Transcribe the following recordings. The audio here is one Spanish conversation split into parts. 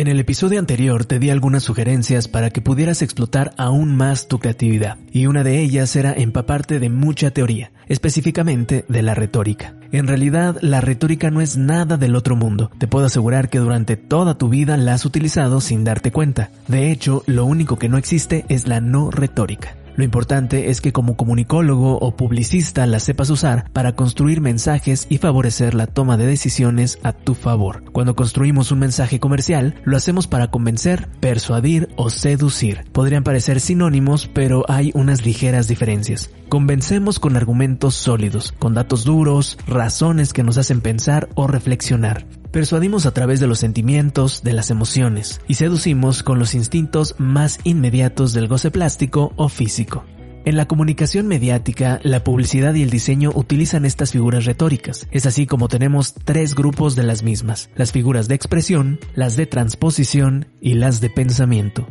En el episodio anterior te di algunas sugerencias para que pudieras explotar aún más tu creatividad, y una de ellas era empaparte de mucha teoría, específicamente de la retórica. En realidad, la retórica no es nada del otro mundo. Te puedo asegurar que durante toda tu vida la has utilizado sin darte cuenta. De hecho, lo único que no existe es la no retórica. Lo importante es que como comunicólogo o publicista la sepas usar para construir mensajes y favorecer la toma de decisiones a tu favor. Cuando construimos un mensaje comercial, lo hacemos para convencer, persuadir o seducir. Podrían parecer sinónimos, pero hay unas ligeras diferencias. Convencemos con argumentos sólidos, con datos duros, razones que nos hacen pensar o reflexionar. Persuadimos a través de los sentimientos, de las emociones, y seducimos con los instintos más inmediatos del goce plástico o físico. En la comunicación mediática, la publicidad y el diseño utilizan estas figuras retóricas. Es así como tenemos tres grupos de las mismas, las figuras de expresión, las de transposición y las de pensamiento.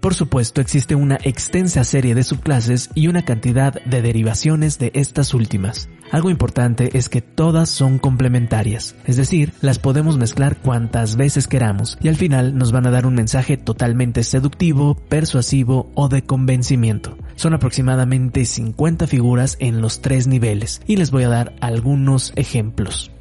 Por supuesto, existe una extensa serie de subclases y una cantidad de derivaciones de estas últimas. Algo importante es que todas son complementarias, es decir, las podemos mezclar cuantas veces queramos y al final nos van a dar un mensaje totalmente seductivo, persuasivo o de convencimiento. Son aproximadamente 50 figuras en los tres niveles y les voy a dar algunos ejemplos.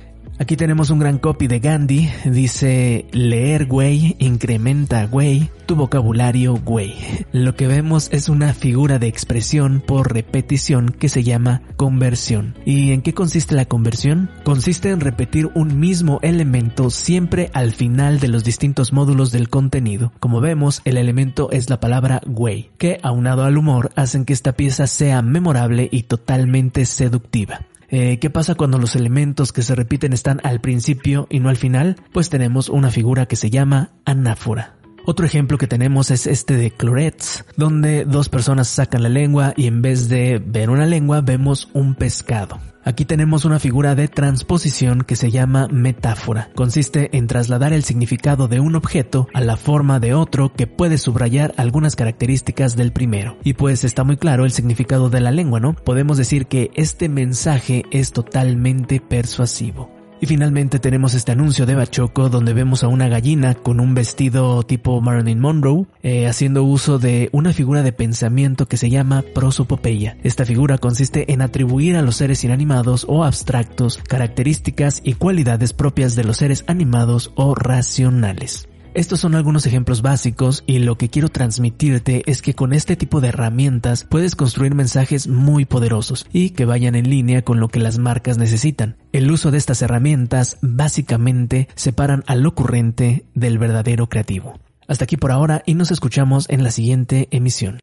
Aquí tenemos un gran copy de Gandhi. Dice, leer, güey, incrementa, güey, tu vocabulario, güey. Lo que vemos es una figura de expresión por repetición que se llama conversión. ¿Y en qué consiste la conversión? Consiste en repetir un mismo elemento siempre al final de los distintos módulos del contenido. Como vemos, el elemento es la palabra güey, que aunado al humor hacen que esta pieza sea memorable y totalmente seductiva. Eh, ¿Qué pasa cuando los elementos que se repiten están al principio y no al final? Pues tenemos una figura que se llama anáfora. Otro ejemplo que tenemos es este de Clorets, donde dos personas sacan la lengua y en vez de ver una lengua vemos un pescado. Aquí tenemos una figura de transposición que se llama metáfora. Consiste en trasladar el significado de un objeto a la forma de otro que puede subrayar algunas características del primero. Y pues está muy claro el significado de la lengua, ¿no? Podemos decir que este mensaje es totalmente persuasivo. Y finalmente tenemos este anuncio de Bachoco donde vemos a una gallina con un vestido tipo Marilyn Monroe eh, haciendo uso de una figura de pensamiento que se llama prosopopeya. Esta figura consiste en atribuir a los seres inanimados o abstractos características y cualidades propias de los seres animados o racionales. Estos son algunos ejemplos básicos y lo que quiero transmitirte es que con este tipo de herramientas puedes construir mensajes muy poderosos y que vayan en línea con lo que las marcas necesitan. El uso de estas herramientas básicamente separan al ocurrente del verdadero creativo. Hasta aquí por ahora y nos escuchamos en la siguiente emisión.